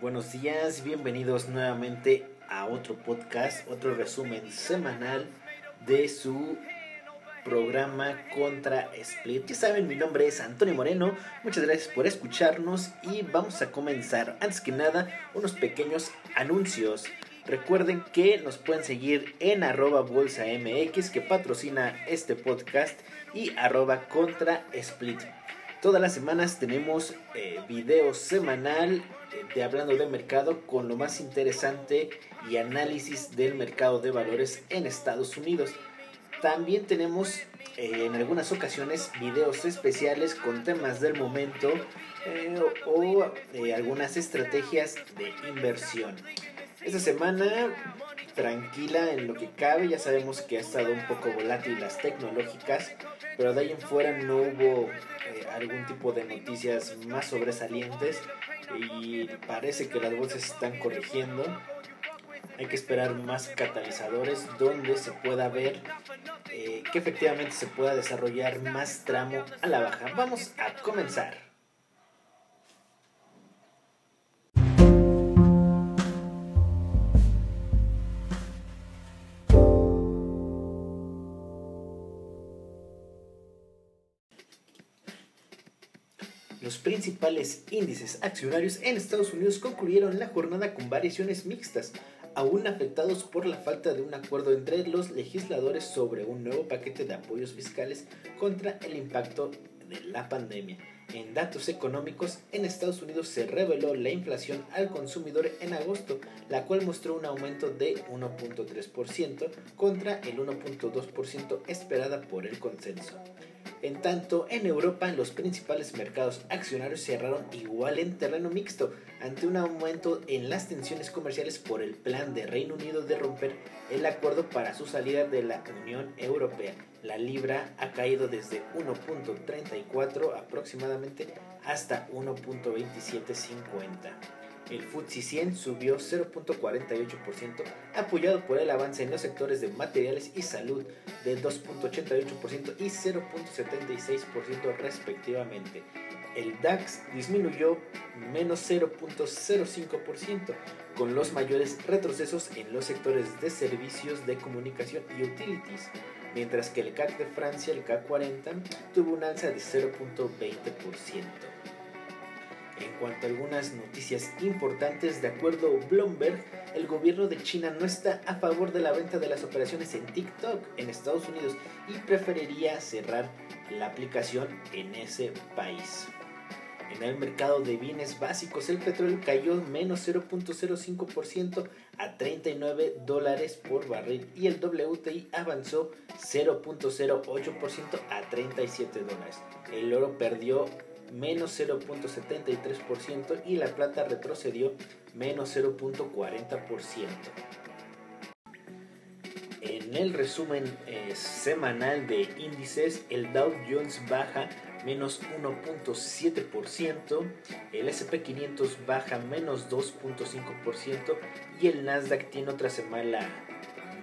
buenos días, bienvenidos nuevamente a otro podcast, otro resumen semanal de su programa contra Split. Ya saben, mi nombre es Antonio Moreno, muchas gracias por escucharnos y vamos a comenzar. Antes que nada, unos pequeños anuncios. Recuerden que nos pueden seguir en arroba bolsa MX que patrocina este podcast y arroba contra Split. Todas las semanas tenemos eh, video semanal eh, de hablando de mercado con lo más interesante y análisis del mercado de valores en Estados Unidos. También tenemos eh, en algunas ocasiones videos especiales con temas del momento o algunas estrategias de inversión. Esta semana tranquila en lo que cabe, ya sabemos que ha estado un poco volátil las tecnológicas, pero de ahí en fuera no hubo eh, algún tipo de noticias más sobresalientes y parece que las bolsas están corrigiendo. Hay que esperar más catalizadores donde se pueda ver eh, que efectivamente se pueda desarrollar más tramo a la baja. Vamos a comenzar. Principales índices accionarios en Estados Unidos concluyeron la jornada con variaciones mixtas, aún afectados por la falta de un acuerdo entre los legisladores sobre un nuevo paquete de apoyos fiscales contra el impacto de la pandemia. En datos económicos, en Estados Unidos se reveló la inflación al consumidor en agosto, la cual mostró un aumento de 1.3% contra el 1.2% esperada por el consenso. En tanto, en Europa los principales mercados accionarios cerraron igual en terreno mixto ante un aumento en las tensiones comerciales por el plan de Reino Unido de romper el acuerdo para su salida de la Unión Europea. La libra ha caído desde 1.34 aproximadamente hasta 1.2750. El FTSE 100 subió 0.48%, apoyado por el avance en los sectores de materiales y salud de 2.88% y 0.76% respectivamente. El DAX disminuyó menos 0.05%, con los mayores retrocesos en los sectores de servicios de comunicación y utilities, mientras que el CAC de Francia, el CAC 40, tuvo un alza de 0.20%. En cuanto a algunas noticias importantes, de acuerdo a Bloomberg, el gobierno de China no está a favor de la venta de las operaciones en TikTok en Estados Unidos y preferiría cerrar la aplicación en ese país. En el mercado de bienes básicos, el petróleo cayó menos 0.05% a 39 dólares por barril y el WTI avanzó 0.08% a 37 dólares. El oro perdió menos 0.73% y la plata retrocedió menos 0.40%. En el resumen eh, semanal de índices, el Dow Jones baja menos 1.7%, el SP500 baja menos 2.5% y el Nasdaq tiene otra semana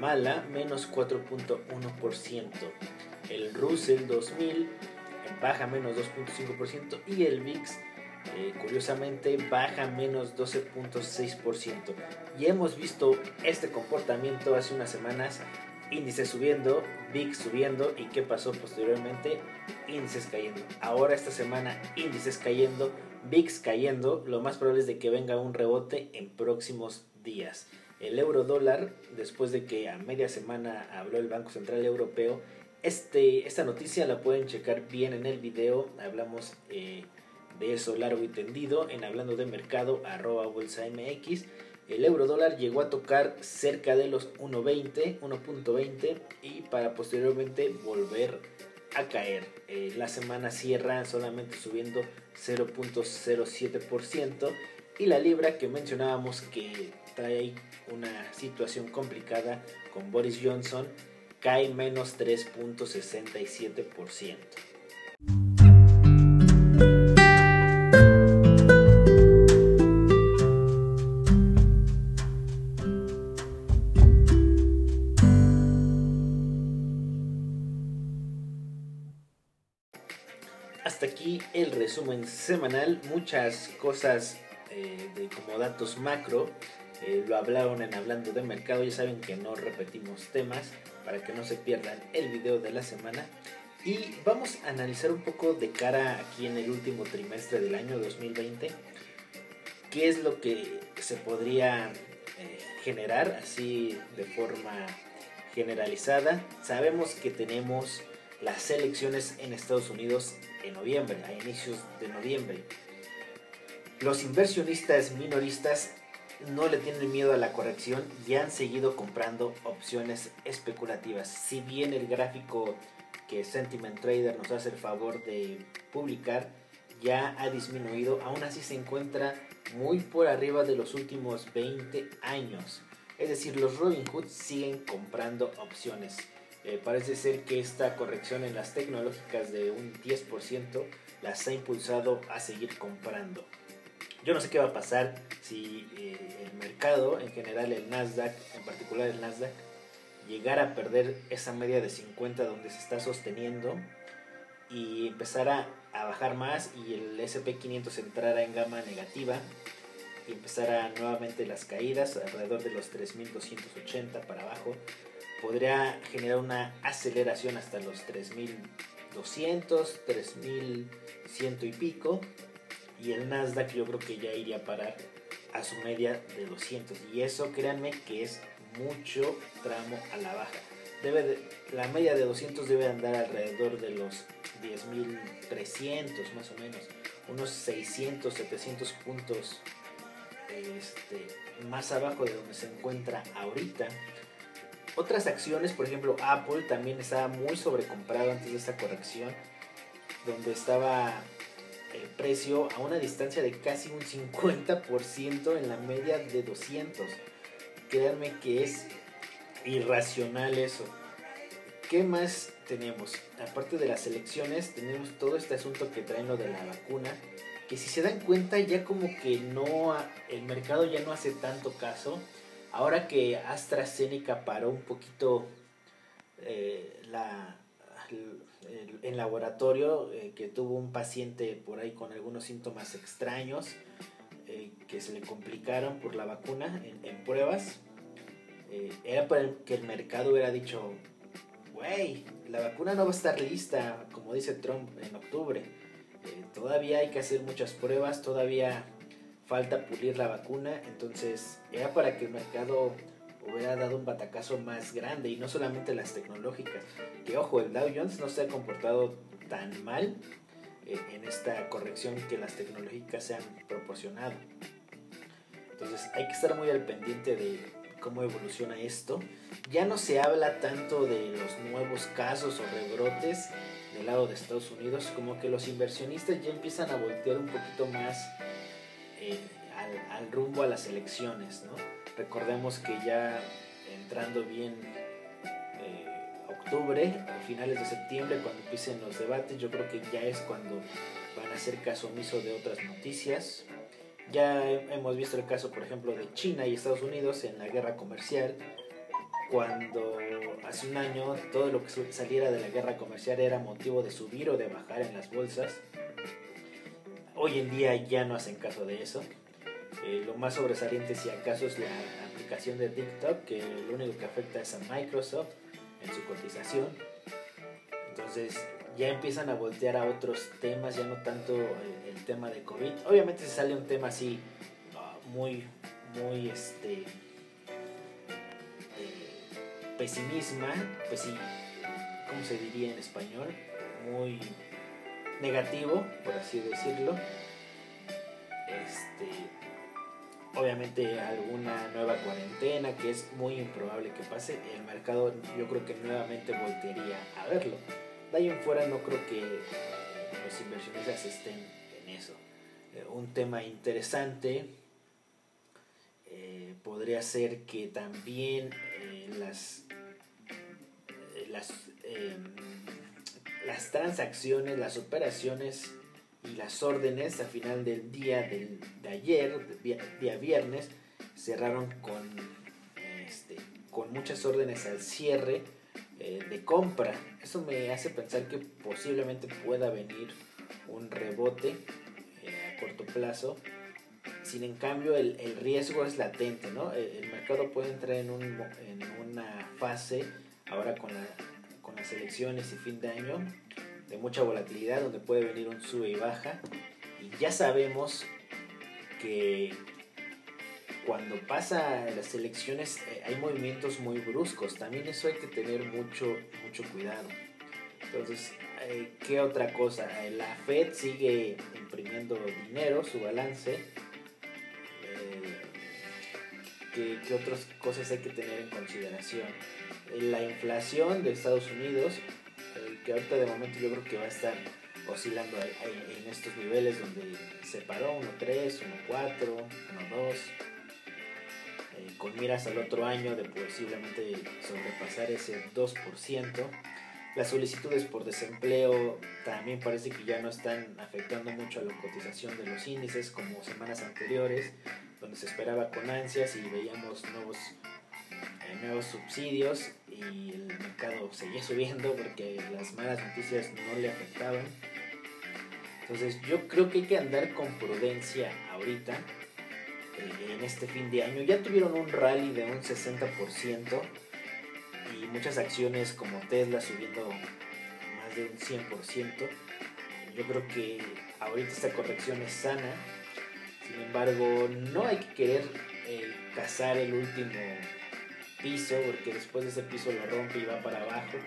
mala, menos 4.1%. El Russell 2000 baja menos 2.5% y el VIX eh, curiosamente baja menos 12.6%. Y hemos visto este comportamiento hace unas semanas, índices subiendo, VIX subiendo y qué pasó posteriormente, índices cayendo. Ahora esta semana índices cayendo, VIX cayendo, lo más probable es de que venga un rebote en próximos días. El euro dólar, después de que a media semana habló el Banco Central Europeo, este, esta noticia la pueden checar bien en el video. Hablamos eh, de eso largo y tendido en hablando de mercado arroba bolsa mx. El euro dólar llegó a tocar cerca de los 1.20, 1.20 y para posteriormente volver a caer. Eh, la semana cierra solamente subiendo 0.07% y la libra que mencionábamos que trae una situación complicada con Boris Johnson cae menos 3.67%. Hasta aquí el resumen semanal, muchas cosas de, como datos macro. lo hablaron en Hablando de Mercado. Ya saben que no repetimos temas para que no se pierdan el video de la semana. Y vamos a analizar un poco de cara aquí en el último trimestre del año 2020. ¿Qué es lo que se podría generar así de forma generalizada. Sabemos que tenemos las elecciones en Estados Unidos en noviembre, a inicios de noviembre. Los inversionistas minoristas no le tienen miedo a la corrección y han seguido comprando opciones especulativas. Si bien el gráfico que Sentiment Trader nos hace el favor de publicar ya ha disminuido, aún así se encuentra muy por arriba de los últimos 20 años. Es decir, los Robinhood siguen comprando opciones. Eh, parece ser que esta corrección en las tecnológicas de un 10% las ha impulsado a seguir comprando. Yo no sé qué va a pasar si eh, el mercado, en general el Nasdaq, en particular el Nasdaq, llegara a perder esa media de 50 donde se está sosteniendo y empezara a bajar más y el SP500 entrara en gama negativa y empezara nuevamente las caídas alrededor de los 3280 para abajo, podría generar una aceleración hasta los 3200, 3100 y pico y el Nasdaq yo creo que ya iría a parar a su media de 200 y eso créanme que es mucho tramo a la baja. Debe la media de 200 debe andar alrededor de los 10.300 más o menos, unos 600, 700 puntos este, más abajo de donde se encuentra ahorita. Otras acciones, por ejemplo Apple también estaba muy sobrecomprado antes de esta corrección, donde estaba el precio a una distancia de casi un 50% en la media de 200. Créanme que es irracional eso. ¿Qué más tenemos? Aparte de las elecciones, tenemos todo este asunto que traen lo de la vacuna, que si se dan cuenta ya como que no, el mercado ya no hace tanto caso. Ahora que AstraZeneca paró un poquito eh, la, en laboratorio, eh, que tuvo un paciente por ahí con algunos síntomas extraños, eh, que se le complicaron por la vacuna en, pruebas, era para que el mercado hubiera dicho, wey, la vacuna no va a estar lista, como dice Trump, en octubre. Eh, todavía hay que hacer muchas pruebas, todavía falta pulir la vacuna, entonces era para que el mercado hubiera dado un batacazo más grande y no solamente las tecnológicas. Que ojo, el Dow Jones no se ha comportado tan mal eh, en esta corrección que las tecnológicas se han proporcionado. Entonces hay que estar muy al pendiente de cómo evoluciona esto. Ya no se habla tanto de los nuevos casos o rebrotes del lado de Estados Unidos, como que los inversionistas ya empiezan a voltear un poquito más eh, al, rumbo a las elecciones. ¿no? Recordemos que ya entrando bien eh, octubre o finales de septiembre, cuando empiecen los debates, yo creo que ya es cuando van a hacer caso omiso de otras noticias. Ya hemos visto el caso, por ejemplo, de China y Estados Unidos en la guerra comercial, cuando hace un año todo lo que saliera de la guerra comercial era motivo de subir o de bajar en las bolsas. Hoy en día ya no hacen caso de eso. Eh, lo más sobresaliente si acaso es la aplicación de TikTok, que lo único que afecta es a Microsoft en su cotización. Entonces ya empiezan a voltear a otros temas, ya no tanto el, tema de COVID. Obviamente si sale un tema así ah, muy, muy este pesimisma, pues sí, ¿cómo se diría en español? Muy negativo, por así decirlo. Este, obviamente alguna nueva cuarentena que es muy improbable que pase, el mercado yo creo que nuevamente voltearía a verlo de ahí en fuera no creo que los inversionistas estén en eso. Eh, un tema interesante eh, podría ser que también eh, las, las, em, las transacciones, las operaciones y las órdenes a final del día del, de ayer, día, viernes, cerraron con, este, con muchas órdenes al cierre eh, de compra. Eso me hace pensar que posiblemente pueda venir un rebote eh, a corto plazo. sin en cambio el, el riesgo es latente, ¿no? El, mercado puede entrar en, un, en una fase, ahora con, la, con las elecciones y fin de año, de mucha volatilidad, donde puede venir un sube y baja. Y ya sabemos que cuando pasa las elecciones eh, hay movimientos muy bruscos. También eso hay que tener mucho, mucho cuidado. Entonces, eh, ¿qué otra cosa? Eh, la Fed sigue imprimiendo dinero, su balance. ¿qué, ¿Qué otras cosas hay que tener en consideración? La inflación de Estados Unidos, que ahorita de momento yo creo que va a estar oscilando en estos niveles donde se paró 1.3, 1.4, 1.2 con miras al otro año de posiblemente sobrepasar ese 2%. Las solicitudes por desempleo también parece que ya no están afectando mucho a la cotización de los índices como semanas anteriores, donde se esperaba con ansias y veíamos nuevos, eh, nuevos subsidios y el mercado seguía subiendo porque las malas noticias no le afectaban. Entonces yo creo que hay que andar con prudencia ahorita en este fin de año. Ya tuvieron un rally de un 60% y muchas acciones como Tesla subiendo más de un 100%. Yo creo que ahorita esta corrección es sana. Sin embargo, no hay que querer eh, cazar el último piso porque después de ese piso lo rompe y va para abajo.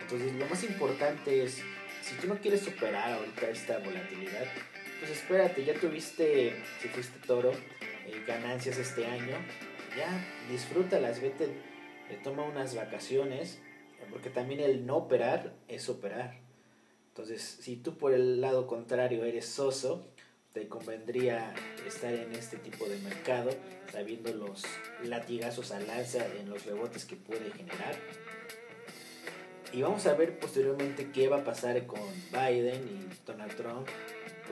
Entonces lo más importante es, si tú no quieres superar ahorita esta volatilidad, pues espérate, ya tuviste, si fuiste toro, eh, ganancias este año, ya disfrútalas, vete, eh, toma unas vacaciones, porque también el no operar es operar. Entonces, si tú por el lado contrario eres soso, te convendría estar en este tipo de mercado, sabiendo los latigazos al alza en los rebotes que puede generar. Y vamos a ver posteriormente qué va a pasar con Biden y Donald Trump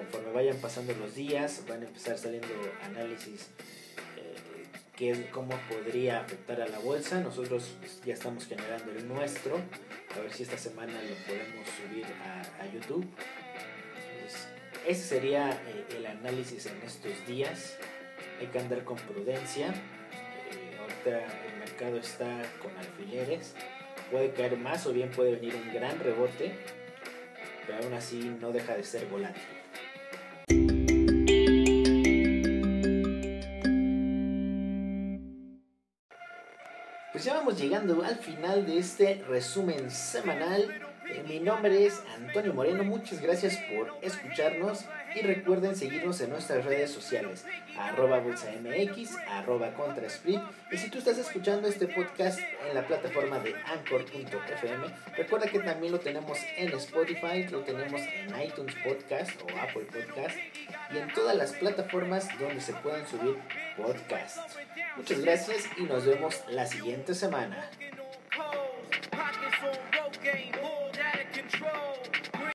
conforme vayan pasando los días, van a empezar saliendo análisis eh, que cómo podría afectar a la bolsa. Nosotros ya estamos generando el nuestro, a ver si esta semana lo podemos subir a, YouTube. Ese sería eh, el análisis en estos días. Hay que andar con prudencia. Eh, ahorita el mercado está con alfileres. Puede caer más o bien puede venir un gran rebote, pero aún así no deja de ser volátil. Pues ya vamos llegando al final de este resumen semanal. Eh, mi nombre es Antonio Moreno, muchas gracias por escucharnos y recuerden seguirnos en nuestras redes sociales, arroba bolsamx, arroba contrasplit. Y si tú estás escuchando este podcast en la plataforma de anchor.fm, recuerda que también lo tenemos en Spotify, lo tenemos en iTunes Podcast o Apple Podcast y en todas las plataformas donde se pueden subir podcasts. Muchas gracias y nos vemos la siguiente semana.